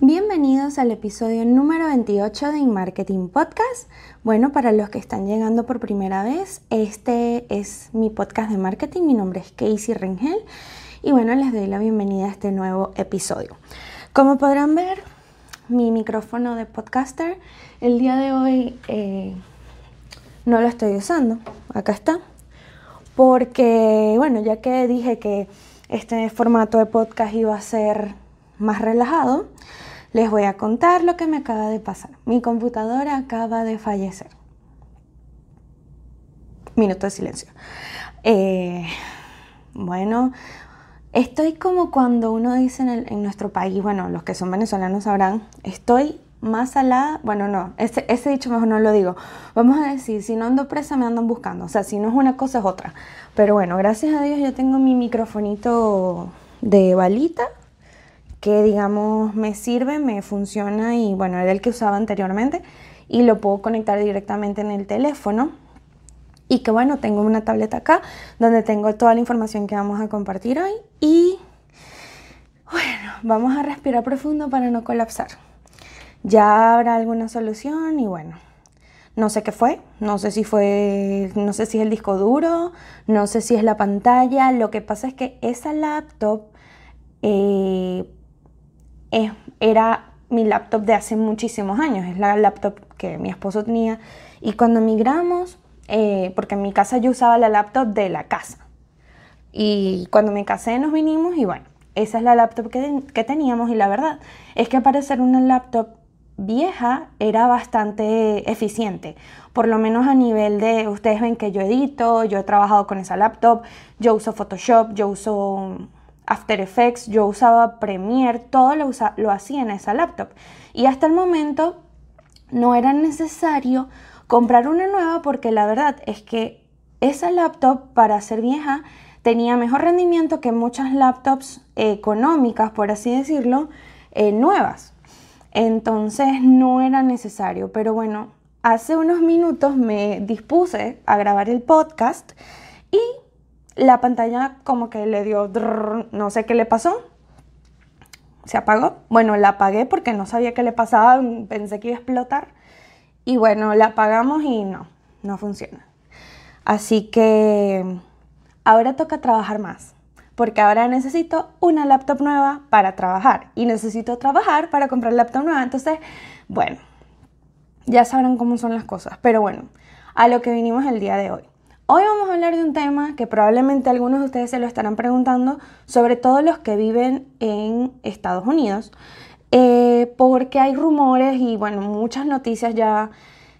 Bienvenidos al episodio número 28 de InMarketing Podcast. Bueno, para los que están llegando por primera vez, este es mi podcast de marketing. Mi nombre es Casey Rengel y bueno, les doy la bienvenida a este nuevo episodio. Como podrán ver, mi micrófono de podcaster el día de hoy eh, no lo estoy usando. Acá está. Porque, bueno, ya que dije que este formato de podcast iba a ser más relajado, les voy a contar lo que me acaba de pasar. Mi computadora acaba de fallecer. Minuto de silencio. Eh, bueno, estoy como cuando uno dice en, nuestro país, bueno, los que son venezolanos sabrán, estoy más salada, bueno, no, ese, ese, dicho mejor no lo digo. Vamos a decir, si no ando presa, me andan buscando. O sea, si no es una cosa, es otra. Pero bueno, gracias a Dios yo tengo mi microfonito de balita que digamos me sirve, me funciona y bueno, era el que usaba anteriormente y lo puedo conectar directamente en el teléfono. Y que bueno, tengo una tableta acá donde tengo toda la información que vamos a compartir hoy y bueno, vamos a respirar profundo para no colapsar. Ya habrá alguna solución y bueno, no sé qué fue, no sé si fue, no sé si es el disco duro, no sé si es la pantalla. Lo que pasa es que esa laptop eh, era mi laptop de hace muchísimos años, es la laptop que mi esposo tenía. Y cuando migramos, eh, porque en mi casa yo usaba la laptop de la casa. Y cuando me casé nos vinimos y bueno, esa es la laptop que, que teníamos y la verdad es que para ser una laptop vieja era bastante eficiente, por lo menos a nivel de, ustedes ven que yo edito, yo he trabajado con esa laptop, yo uso Photoshop, yo uso After Effects, yo usaba Premiere, todo lo, lo hacía en esa laptop. Y hasta el momento no era necesario comprar una nueva porque la verdad es que esa laptop para ser vieja tenía mejor rendimiento que muchas laptops económicas, por así decirlo, eh, nuevas. Entonces no era necesario, pero bueno, hace unos minutos me dispuse a grabar el podcast y la pantalla como que le dio, no sé qué le pasó. Se apagó. Bueno, la apagué porque no sabía qué le pasaba, pensé que iba a explotar. Y bueno, la apagamos y no, no funciona. Así que ahora toca trabajar más, porque ahora necesito una laptop nueva para trabajar y necesito trabajar para comprar laptop nueva. Entonces, bueno, ya sabrán cómo son las cosas. Pero bueno, a lo que vinimos el día de hoy. Hoy vamos a hablar de un tema que probablemente algunos de ustedes se lo estarán preguntando, sobre todo los que viven en Estados Unidos, eh, porque hay rumores y bueno, muchas noticias ya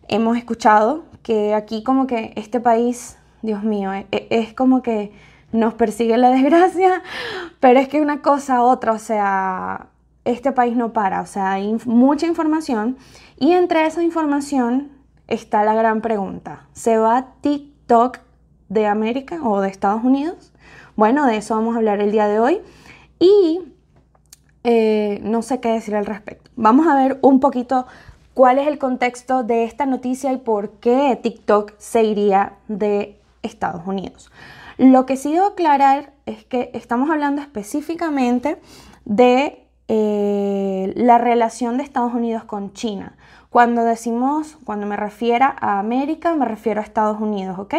hemos escuchado que aquí como que este país, Dios mío, es, e, es como que nos persigue la desgracia, pero es que una cosa otra, o sea, este país no para, o sea, hay mucha información y entre esa información está la gran pregunta, ¿se va TikTok? de América o de Estados Unidos. Bueno, de eso vamos a hablar el día de hoy. Y eh, no sé qué decir al respecto. Vamos a ver un poquito cuál es el contexto de esta noticia y por qué TikTok se iría de Estados Unidos. Lo que sí debo aclarar es que estamos hablando específicamente de eh, la relación de Estados Unidos con China. Cuando decimos, cuando me refiero a América, me refiero a Estados Unidos, ¿ok?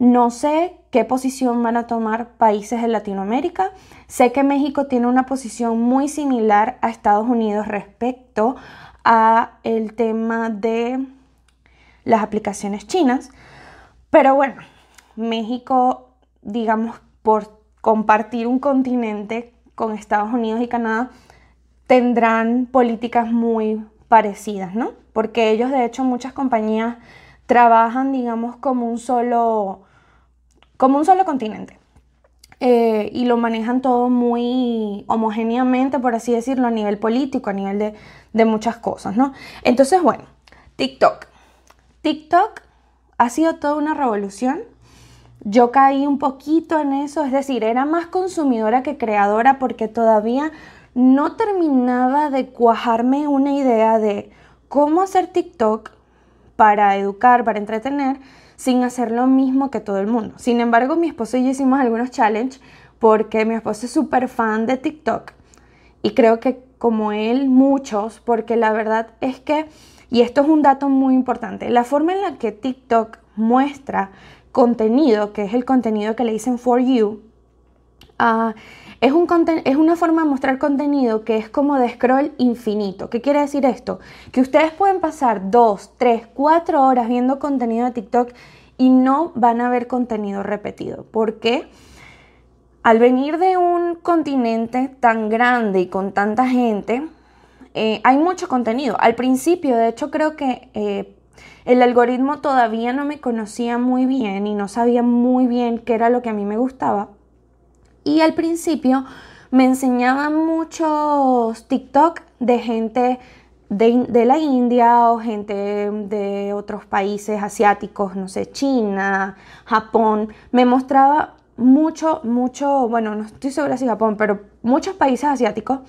No sé qué posición van a tomar países de Latinoamérica. Sé que México tiene una posición muy similar a Estados Unidos respecto a el tema de las aplicaciones chinas. Pero bueno, México, digamos, por compartir un continente con Estados Unidos y Canadá, tendrán políticas muy parecidas, ¿no? Porque ellos, de hecho, muchas compañías trabajan, digamos, como un solo, como un solo continente. Eh, y lo manejan todo muy homogéneamente, por así decirlo, a nivel político, a nivel de, de muchas cosas, ¿no? Entonces, bueno, TikTok. TikTok ha sido toda una revolución. Yo caí un poquito en eso, es decir, era más consumidora que creadora porque todavía no terminaba de cuajarme una idea de cómo hacer TikTok para educar, para entretener, sin hacer lo mismo que todo el mundo. Sin embargo, mi esposo y yo hicimos algunos challenges porque mi esposo es súper fan de TikTok y creo que como él muchos, porque la verdad es que, y esto es un dato muy importante, la forma en la que TikTok muestra contenido, que es el contenido que le dicen for you, uh, es, un es una forma de mostrar contenido que es como de scroll infinito. ¿Qué quiere decir esto? Que ustedes pueden pasar dos, tres, cuatro horas viendo contenido de TikTok y no van a ver contenido repetido. ¿Por qué? Al venir de un continente tan grande y con tanta gente, eh, hay mucho contenido. Al principio, de hecho, creo que eh, el algoritmo todavía no me conocía muy bien y no sabía muy bien qué era lo que a mí me gustaba. Y al principio me enseñaban muchos TikTok de gente de, la India o gente de otros países asiáticos, no sé, China, Japón. Me mostraba mucho, mucho, bueno, no estoy segura si Japón, pero muchos países asiáticos.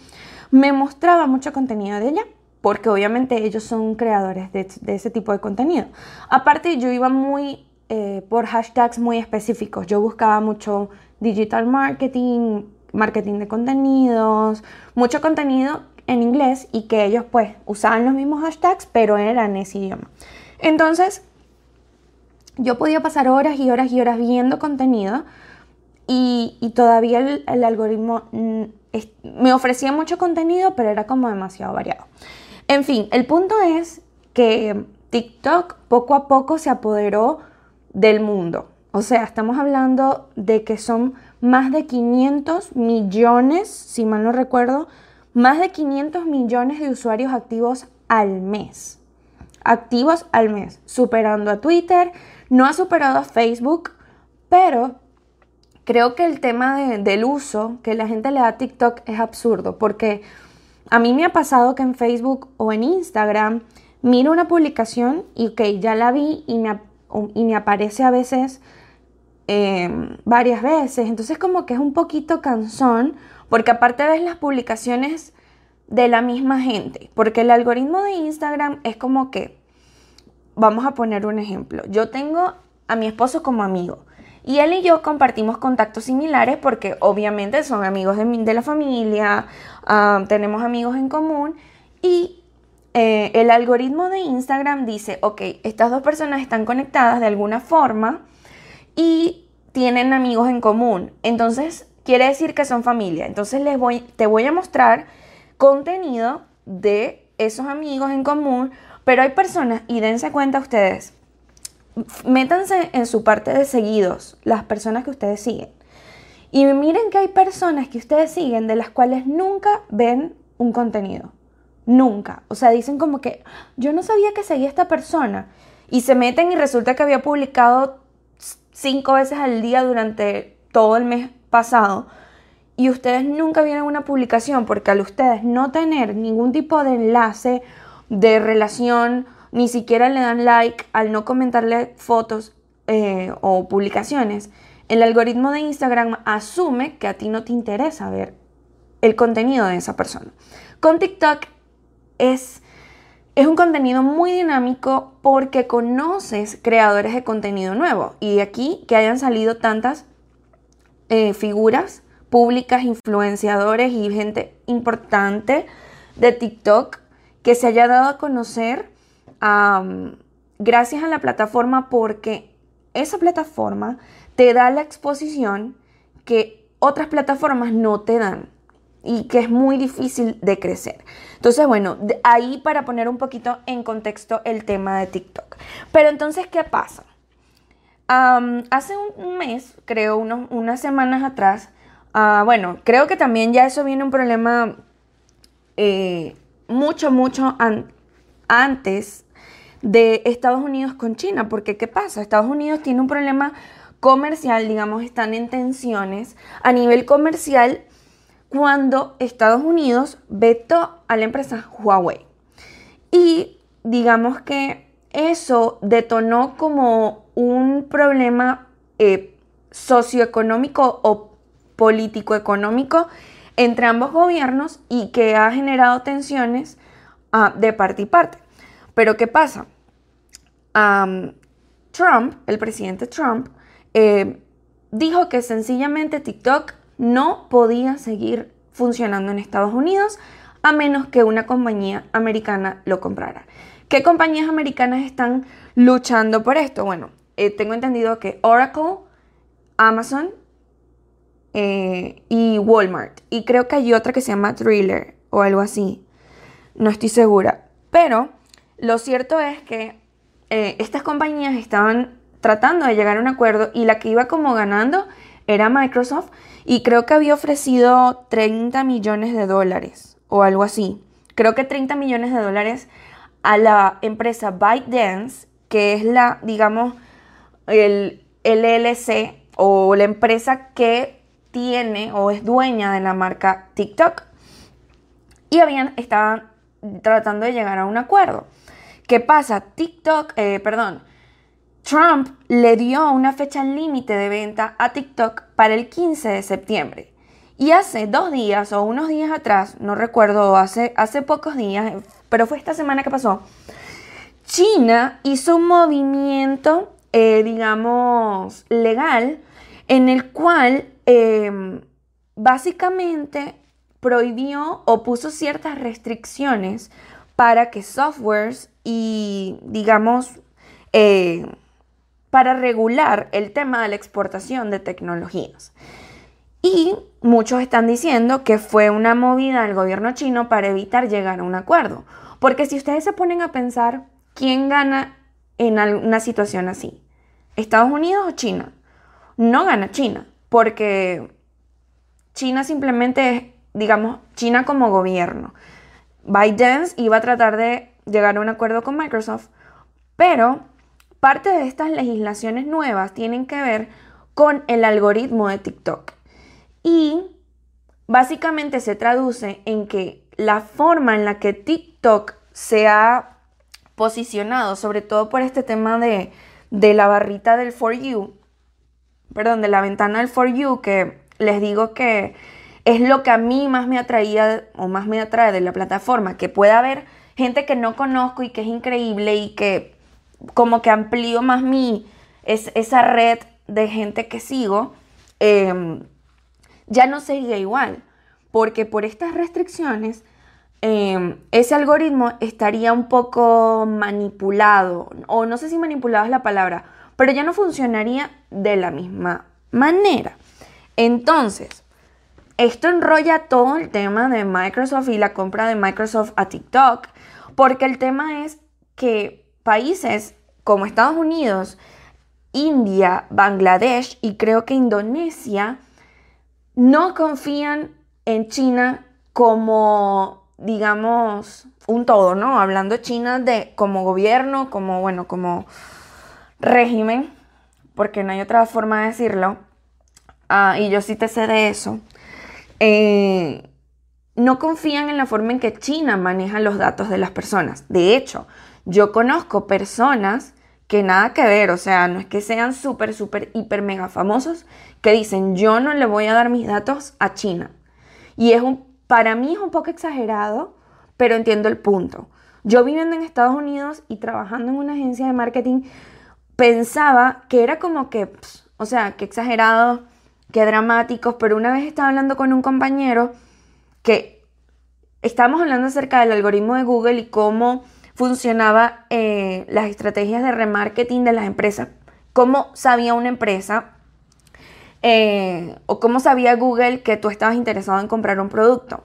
Me mostraba mucho contenido de ella porque obviamente ellos son creadores de, ese tipo de contenido. Aparte, yo iba muy eh, por hashtags muy específicos. Yo buscaba mucho digital marketing, marketing de contenidos, mucho contenido en inglés y que ellos pues usaban los mismos hashtags, pero eran ese idioma. Entonces, yo podía pasar horas y horas y horas viendo contenido y, todavía el, algoritmo mm, me ofrecía mucho contenido, pero era como demasiado variado. En fin, el punto es que TikTok poco a poco se apoderó del mundo. O sea, estamos hablando de que son más de 500 millones, si mal no recuerdo, más de 500 millones de usuarios activos al mes. Activos al mes, superando a Twitter, no ha superado a Facebook, pero creo que el tema del uso que la gente le da a TikTok es absurdo, porque a mí me ha pasado que en Facebook o en Instagram miro una publicación y ok, ya la vi y me, y me aparece a veces Em, varias veces. Entonces como que es un poquito cansón porque aparte ves las publicaciones de la misma gente. Porque el algoritmo de Instagram es como que, vamos a poner un ejemplo, yo tengo a mi esposo como amigo. Y él y yo compartimos contactos similares porque obviamente son amigos de, la familia, tenemos amigos en común y eh, el algoritmo de Instagram dice, ok, estas dos personas están conectadas de alguna forma y tienen amigos en común. Entonces, quiere decir que son familia. Entonces, les voy, te voy a mostrar contenido de esos amigos en común, pero hay personas, y dense cuenta ustedes, métanse en su parte de seguidos, las personas que ustedes siguen. Y miren que hay personas que ustedes siguen de las cuales nunca ven un contenido. Nunca. O sea, dicen como que yo no sabía que seguía esta persona. Y se meten y resulta que había publicado cinco veces al día durante todo el mes pasado y ustedes nunca vieron una publicación porque al ustedes no tener ningún tipo de enlace, de relación, ni siquiera le dan like, al no comentarle fotos eh, o publicaciones, el algoritmo de Instagram asume que a ti no te interesa ver el contenido de esa persona. Con TikTok es es un contenido muy dinámico porque conoces creadores de contenido nuevo. Y de aquí que hayan salido tantas eh, figuras públicas, influenciadores y gente importante de TikTok que se haya dado a conocer gracias a la plataforma porque esa plataforma te da la exposición que otras plataformas no te dan y que es muy difícil de crecer. Entonces, bueno, ahí para poner un poquito en contexto el tema de TikTok. Pero entonces, ¿qué pasa? hace un mes, creo, unas semanas atrás, ah, bueno, creo que también ya eso viene un problema eh, mucho, mucho antes de Estados Unidos con China, porque ¿qué pasa? Estados Unidos tiene un problema comercial, digamos, están en tensiones a nivel comercial cuando Estados Unidos vetó a la empresa Huawei. Y digamos que eso detonó como un problema eh, socioeconómico o político-económico entre ambos gobiernos y que ha generado tensiones ah, de parte y parte. Pero ¿qué pasa? Trump, el presidente Trump, eh, dijo que sencillamente TikTok no podía seguir funcionando en Estados Unidos a menos que una compañía americana lo comprara. ¿Qué compañías americanas están luchando por esto? Bueno, eh, tengo entendido que Oracle, Amazon eh, y Walmart. Y creo que hay otra que se llama Thriller o algo así. No estoy segura. Pero lo cierto es que eh, estas compañías estaban tratando de llegar a un acuerdo y la que iba como ganando era Microsoft y creo que había ofrecido 30 millones de dólares o algo así. Creo que 30 millones de dólares a la empresa ByteDance, que es la, digamos, el LLC o la empresa que tiene o es dueña de la marca TikTok. Y habían, estaban tratando de llegar a un acuerdo. ¿Qué pasa? TikTok, eh, perdón, Trump le dio una fecha límite de venta a TikTok para el 15 de septiembre. Y hace dos días o unos días atrás, no recuerdo, hace, hace pocos días, pero fue esta semana que pasó, China hizo un movimiento, eh, digamos, legal, en el cual em, básicamente prohibió o puso ciertas restricciones para que softwares y, digamos, eh, para regular el tema de la exportación de tecnologías. Y muchos están diciendo que fue una movida del gobierno chino para evitar llegar a un acuerdo. Porque si ustedes se ponen a pensar, ¿quién gana en una situación así? ¿Estados Unidos o China? No gana China, porque China simplemente es, digamos, China como gobierno. ByteDance iba a tratar de llegar a un acuerdo con Microsoft, pero Parte de estas legislaciones nuevas tienen que ver con el algoritmo de TikTok. Y básicamente se traduce en que la forma en la que TikTok se ha posicionado, sobre todo por este tema de, la barrita del For You, perdón, de la ventana del For You, que les digo que es lo que a mí más me atraía o más me atrae de la plataforma, que pueda haber gente que no conozco y que es increíble y que como que amplío más mi, es, esa red de gente que sigo, em, ya no sería igual, porque por estas restricciones em, ese algoritmo estaría un poco manipulado, o no sé si manipulado es la palabra, pero ya no funcionaría de la misma manera. Entonces, esto enrolla todo el tema de Microsoft y la compra de Microsoft a TikTok, porque el tema es que países como Estados Unidos, India, Bangladesh y creo que Indonesia no confían en China como, digamos, un todo, ¿no? Hablando China de como gobierno, como, bueno, como régimen, porque no hay otra forma de decirlo, ah, y yo sí te sé de eso, eh, no confían en la forma en que China maneja los datos de las personas. De hecho, yo conozco personas que nada que ver, o sea, no es que sean súper, súper, hiper, mega famosos, que dicen, yo no le voy a dar mis datos a China. Y es un, para mí es un poco exagerado, pero entiendo el punto. Yo viviendo en Estados Unidos y trabajando en una agencia de marketing, pensaba que era como que, o sea, que exagerado, que dramáticos, pero una vez estaba hablando con un compañero que estábamos hablando acerca del algoritmo de Google y cómo funcionaba eh, las estrategias de remarketing de las empresas. ¿Cómo sabía una empresa eh, o cómo sabía Google que tú estabas interesado en comprar un producto?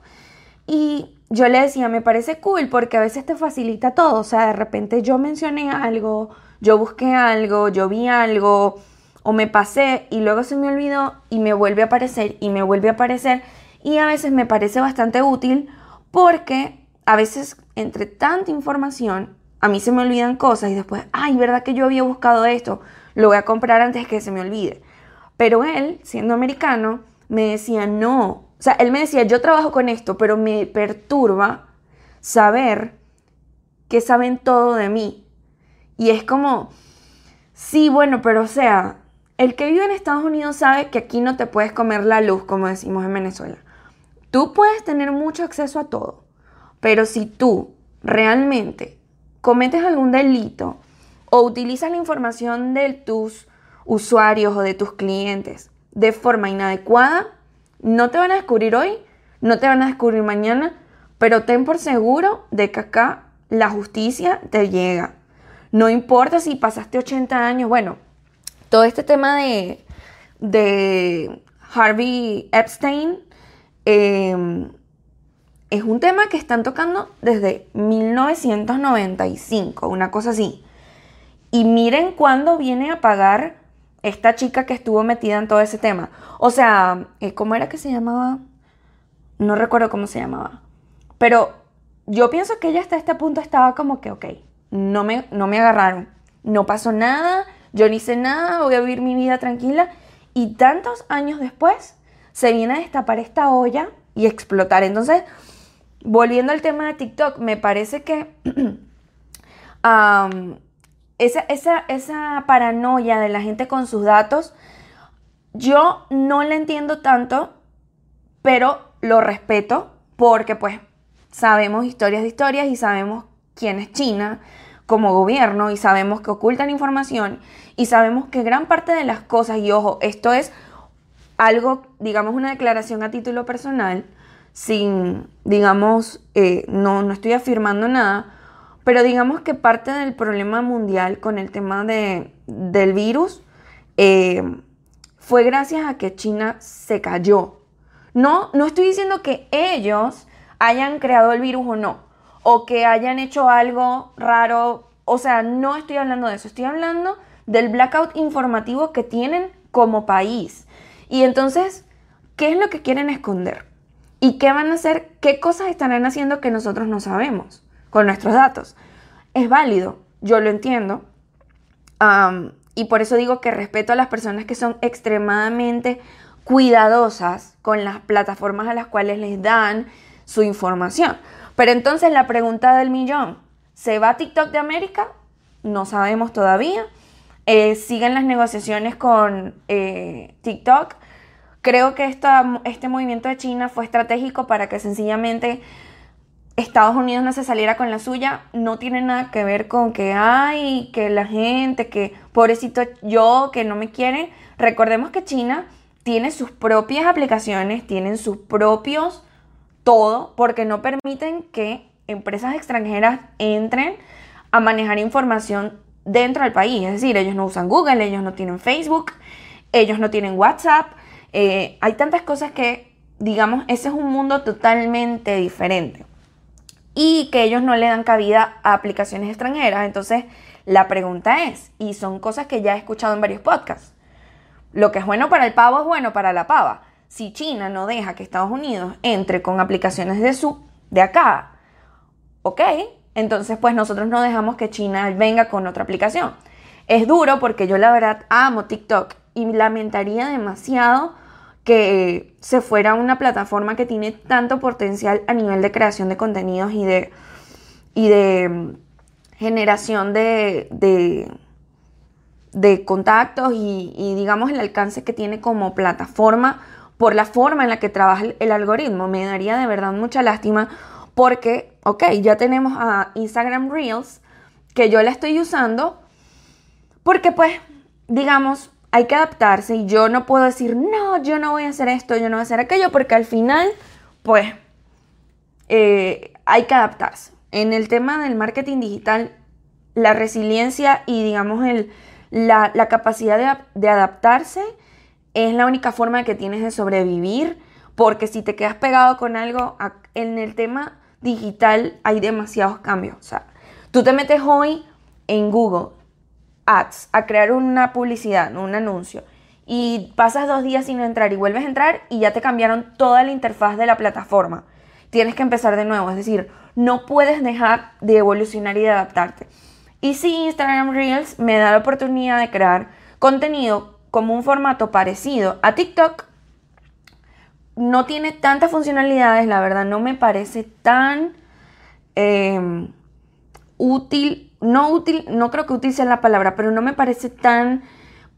Y yo le decía, me parece cool porque a veces te facilita todo. O sea, de repente yo mencioné algo, yo busqué algo, yo vi algo o me pasé y luego se me olvidó y me vuelve a aparecer y me vuelve a aparecer. Y a veces me parece bastante útil porque a veces entre tanta información, a mí se me olvidan cosas y después, ay, ¿verdad que yo había buscado esto? Lo voy a comprar antes que se me olvide. Pero él, siendo americano, me decía, no. O sea, él me decía, yo trabajo con esto, pero me perturba saber que saben todo de mí. Y es como, sí, bueno, pero o sea, el que vive en Estados Unidos sabe que aquí no te puedes comer la luz, como decimos en Venezuela. Tú puedes tener mucho acceso a todo, pero si tú realmente cometes algún delito o utilizas la información de tus usuarios o de tus clientes de forma inadecuada, no te van a descubrir hoy, no te van a descubrir mañana, pero ten por seguro de que acá la justicia te llega. No importa si pasaste 80 años, bueno, todo este tema de, de Harvey Epstein em, es un tema que están tocando desde 1995, una cosa así. Y miren cuándo viene a pagar esta chica que estuvo metida en todo ese tema. O sea, eh, ¿cómo era que se llamaba? No recuerdo cómo se llamaba. Pero yo pienso que ella hasta este punto estaba como que, ok, no me, no me agarraron, no pasó nada, yo no hice nada, voy a vivir mi vida tranquila. Y tantos años después se viene a destapar esta olla y explotar. Entonces, volviendo al tema de TikTok, me parece que esa, esa, esa paranoia de la gente con sus datos, yo no la entiendo tanto, pero lo respeto porque pues sabemos historias de historias y sabemos quién es China como gobierno y sabemos que ocultan información y sabemos que gran parte de las cosas, y ojo, esto es algo, digamos, una declaración a título personal, sin, digamos, eh, no, no estoy afirmando nada, pero digamos que parte del problema mundial con el tema de, del virus eh, fue gracias a que China se cayó. No, no estoy diciendo que ellos hayan creado el virus o no, o que hayan hecho algo raro, o sea, no estoy hablando de eso, estoy hablando del blackout informativo que tienen como país. Y entonces, ¿qué es lo que quieren esconder? ¿Y qué van a hacer? ¿Qué cosas estarán haciendo que nosotros no sabemos con nuestros datos? Es válido, yo lo entiendo. y por eso digo que respeto a las personas que son extremadamente cuidadosas con las plataformas a las cuales les dan su información. Pero entonces la pregunta del millón, ¿se va TikTok de América? No sabemos todavía. Eh, siguen las negociaciones con eh, TikTok Creo que este movimiento de China fue estratégico para que sencillamente Estados Unidos no se saliera con la suya. No tiene nada que ver con que hay, que la gente, que pobrecito yo, que no me quiere. Recordemos que China tiene sus propias aplicaciones, tienen sus propios todo, porque no permiten que empresas extranjeras entren a manejar información dentro del país. Es decir, ellos no usan Google, ellos no tienen Facebook, ellos no tienen WhatsApp, eh, hay tantas cosas que, digamos, ese es un mundo totalmente diferente. Y que ellos no le dan cabida a aplicaciones extranjeras. Entonces, la pregunta es, y son cosas que ya he escuchado en varios podcasts, lo que es bueno para el pavo es bueno para la pava. Si China no deja que Estados Unidos entre con aplicaciones de su, de acá, ok, entonces pues nosotros no dejamos que China venga con otra aplicación. Es duro porque yo la verdad amo TikTok y lamentaría demasiado que se fuera una plataforma que tiene tanto potencial a nivel de creación de contenidos y de, y de mm, generación de, de, contactos y, digamos el alcance que tiene como plataforma por la forma en la que trabaja el, algoritmo. Me daría de verdad mucha lástima porque, ok, ya tenemos a Instagram Reels que yo la estoy usando porque pues, digamos, hay que adaptarse y yo no puedo decir, no, yo no voy a hacer esto, yo no voy a hacer aquello, porque al final, pues, eh, hay que adaptarse. En el tema del marketing digital, la resiliencia y, digamos, el, la, capacidad de adaptarse es la única forma que tienes de sobrevivir, porque si te quedas pegado con algo, en el tema digital hay demasiados cambios. O sea, tú te metes hoy en Google ads, a crear una publicidad, un anuncio, y pasas dos días sin entrar y vuelves a entrar y ya te cambiaron toda la interfaz de la plataforma. Tienes que empezar de nuevo, es decir, no puedes dejar de evolucionar y de adaptarte. Y si Instagram Reels me da la oportunidad de crear contenido como un formato parecido a TikTok, no tiene tantas funcionalidades, la verdad no me parece tan eh, útil no útil, no creo que sea la palabra, pero no me parece tan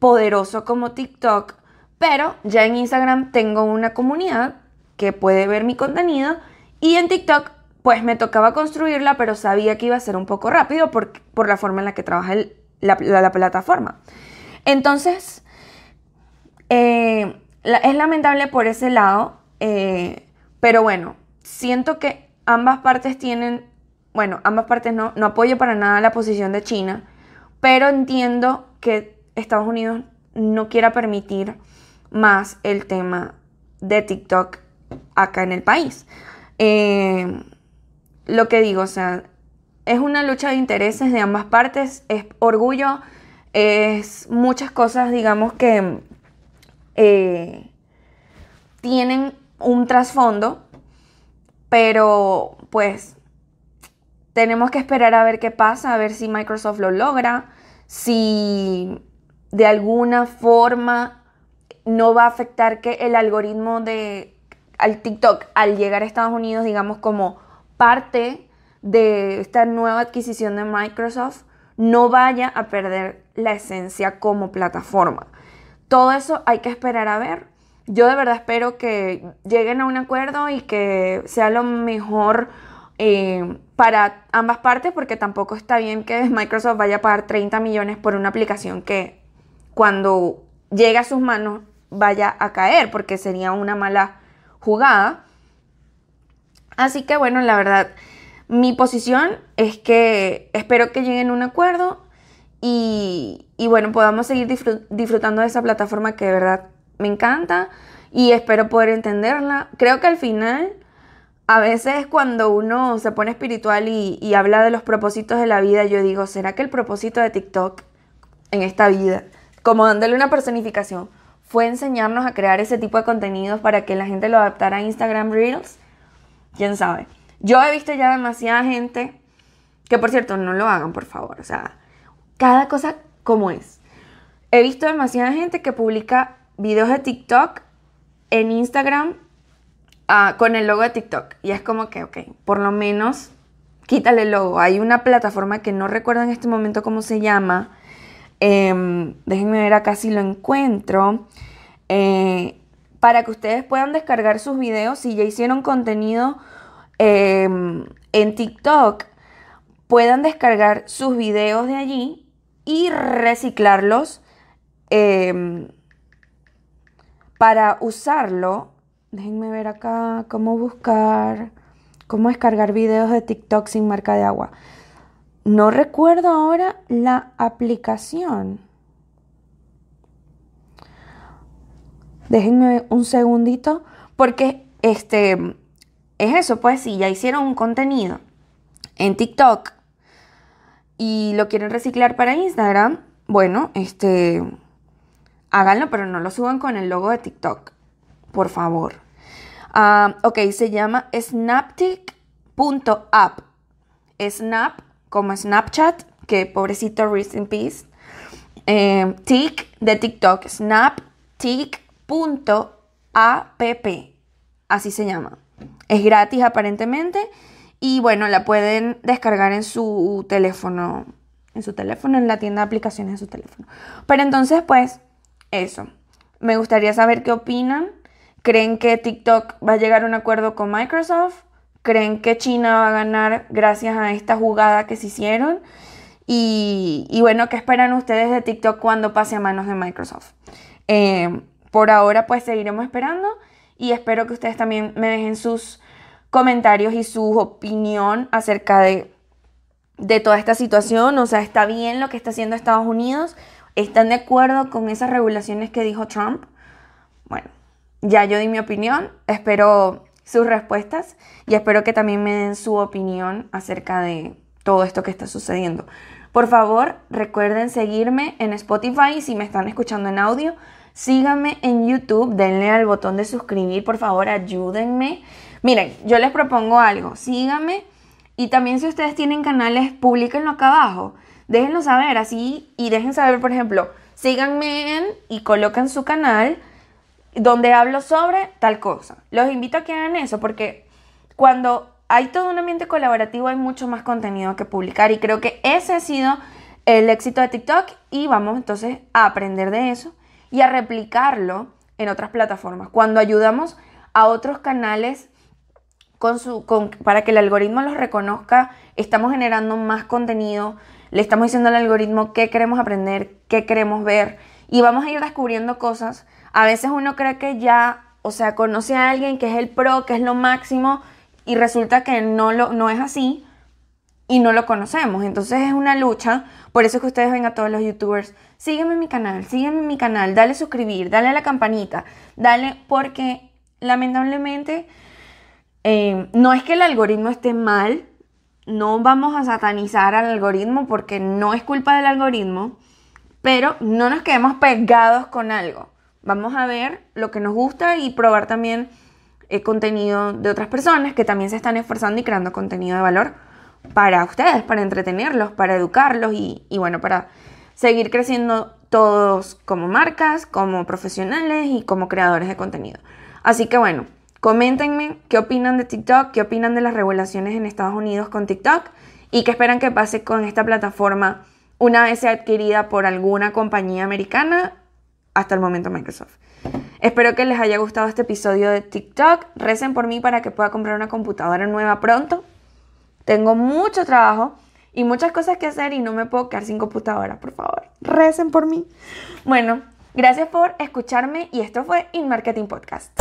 poderoso como TikTok. Pero ya en Instagram tengo una comunidad que puede ver mi contenido y en TikTok pues me tocaba construirla, pero sabía que iba a ser un poco rápido por, por la forma en la que trabaja el, la, plataforma. Entonces, eh, es lamentable por ese lado, eh, pero bueno, siento que ambas partes tienen, bueno, ambas partes no, no apoyo para nada la posición de China, pero entiendo que Estados Unidos no quiera permitir más el tema de TikTok acá en el país. Eh, lo que digo, o sea, es una lucha de intereses de ambas partes, es orgullo, es muchas cosas, digamos, que eh, tienen un trasfondo, pero pues tenemos que esperar a ver qué pasa, a ver si Microsoft lo logra, si de alguna forma no va a afectar que el algoritmo de al TikTok al llegar a Estados Unidos, digamos como parte de esta nueva adquisición de Microsoft, no vaya a perder la esencia como plataforma. Todo eso hay que esperar a ver. Yo de verdad espero que lleguen a un acuerdo y que sea lo mejor eh, para ambas partes, porque tampoco está bien que Microsoft vaya a pagar 30 millones por una aplicación que cuando llegue a sus manos vaya a caer, porque sería una mala jugada. Así que bueno, la verdad, mi posición es que espero que lleguen a un acuerdo y, bueno, podamos seguir disfrutando de esa plataforma que de verdad me encanta y espero poder entenderla. Creo que al final, a veces cuando uno se pone espiritual y, y habla de los propósitos de la vida, yo digo, ¿será que el propósito de TikTok en esta vida como dándole una personificación, fue enseñarnos a crear ese tipo de contenidos para que la gente lo adaptara a Instagram Reels. ¿Quién sabe? Yo he visto ya demasiada gente, que por cierto, no lo hagan, por favor. O sea, cada cosa como es. He visto demasiada gente que publica videos de TikTok en Instagram ah, con el logo de TikTok. Y es como que, ok, por lo menos quítale el logo. Hay una plataforma que no recuerdo en este momento cómo se llama, Em, déjenme ver acá si lo encuentro. Eh, para que ustedes puedan descargar sus videos, si ya hicieron contenido em, en TikTok, puedan descargar sus videos de allí y reciclarlos em, para usarlo. Déjenme ver acá cómo buscar, cómo descargar videos de TikTok sin marca de agua. No recuerdo ahora la aplicación. Déjenme un segundito, porque este es eso, pues si ya hicieron un contenido en TikTok y lo quieren reciclar para Instagram, bueno, este háganlo, pero no lo suban con el logo de TikTok, por favor. Ah, ok, se llama snaptic.app. Snap como Snapchat, que pobrecito, rest in peace. Eh, de TikTok, snaptic.app, así se llama. Es gratis aparentemente y bueno, la pueden descargar en su teléfono, en su teléfono, en la tienda de aplicaciones de su teléfono. Pero entonces, pues, eso. Me gustaría saber qué opinan. ¿Creen que TikTok va a llegar a un acuerdo con Microsoft? creen que China va a ganar gracias a esta jugada que se hicieron. Y, bueno, ¿qué esperan ustedes de TikTok cuando pase a manos de Microsoft? Eh, por ahora pues seguiremos esperando y espero que ustedes también me dejen sus comentarios y su opinión acerca de, de toda esta situación. O sea, ¿está bien lo que está haciendo Estados Unidos? ¿Están de acuerdo con esas regulaciones que dijo Trump? Bueno, ya yo di mi opinión. Espero sus respuestas y espero que también me den su opinión acerca de todo esto que está sucediendo. Por favor, recuerden seguirme en Spotify si me están escuchando en audio. Síganme en YouTube, denle al botón de suscribir, por favor, ayúdenme. Miren, yo les propongo algo, síganme y también si ustedes tienen canales, publiquenlo acá abajo. Déjenlo saber así y dejen saber, por ejemplo, síganme y colocan su canal donde hablo sobre tal cosa. Los invito a que hagan eso porque cuando hay todo un ambiente colaborativo hay mucho más contenido que publicar y creo que ese ha sido el éxito de TikTok y vamos entonces a aprender de eso y a replicarlo en otras plataformas. Cuando ayudamos a otros canales con su, para que el algoritmo los reconozca, estamos generando más contenido le estamos diciendo al algoritmo qué queremos aprender, qué queremos ver y vamos a ir descubriendo cosas. A veces uno cree que ya, o sea, conoce a alguien que es el pro, que es lo máximo y resulta que no, lo, no es así y no lo conocemos. Entonces es una lucha. Por eso es que ustedes ven a todos los youtubers, sígueme en mi canal, sígueme en mi canal, dale suscribir, dale a la campanita, dale porque lamentablemente eh, no es que el algoritmo esté mal, no vamos a satanizar al algoritmo porque no es culpa del algoritmo, pero no nos quedemos pegados con algo. Vamos a ver lo que nos gusta y probar también el eh, contenido de otras personas que también se están esforzando y creando contenido de valor para ustedes, para entretenerlos, para educarlos y bueno, para seguir creciendo todos como marcas, como profesionales y como creadores de contenido. Así que bueno, coméntenme qué opinan de TikTok, qué opinan de las regulaciones en Estados Unidos con TikTok y qué esperan que pase con esta plataforma una vez sea adquirida por alguna compañía americana, hasta el momento Microsoft. Espero que les haya gustado este episodio de TikTok. Recen por mí para que pueda comprar una computadora nueva pronto. Tengo mucho trabajo y muchas cosas que hacer y no me puedo quedar sin computadora, por favor. Recen por mí. Bueno, Gracias por escucharme y esto fue In Marketing Podcast.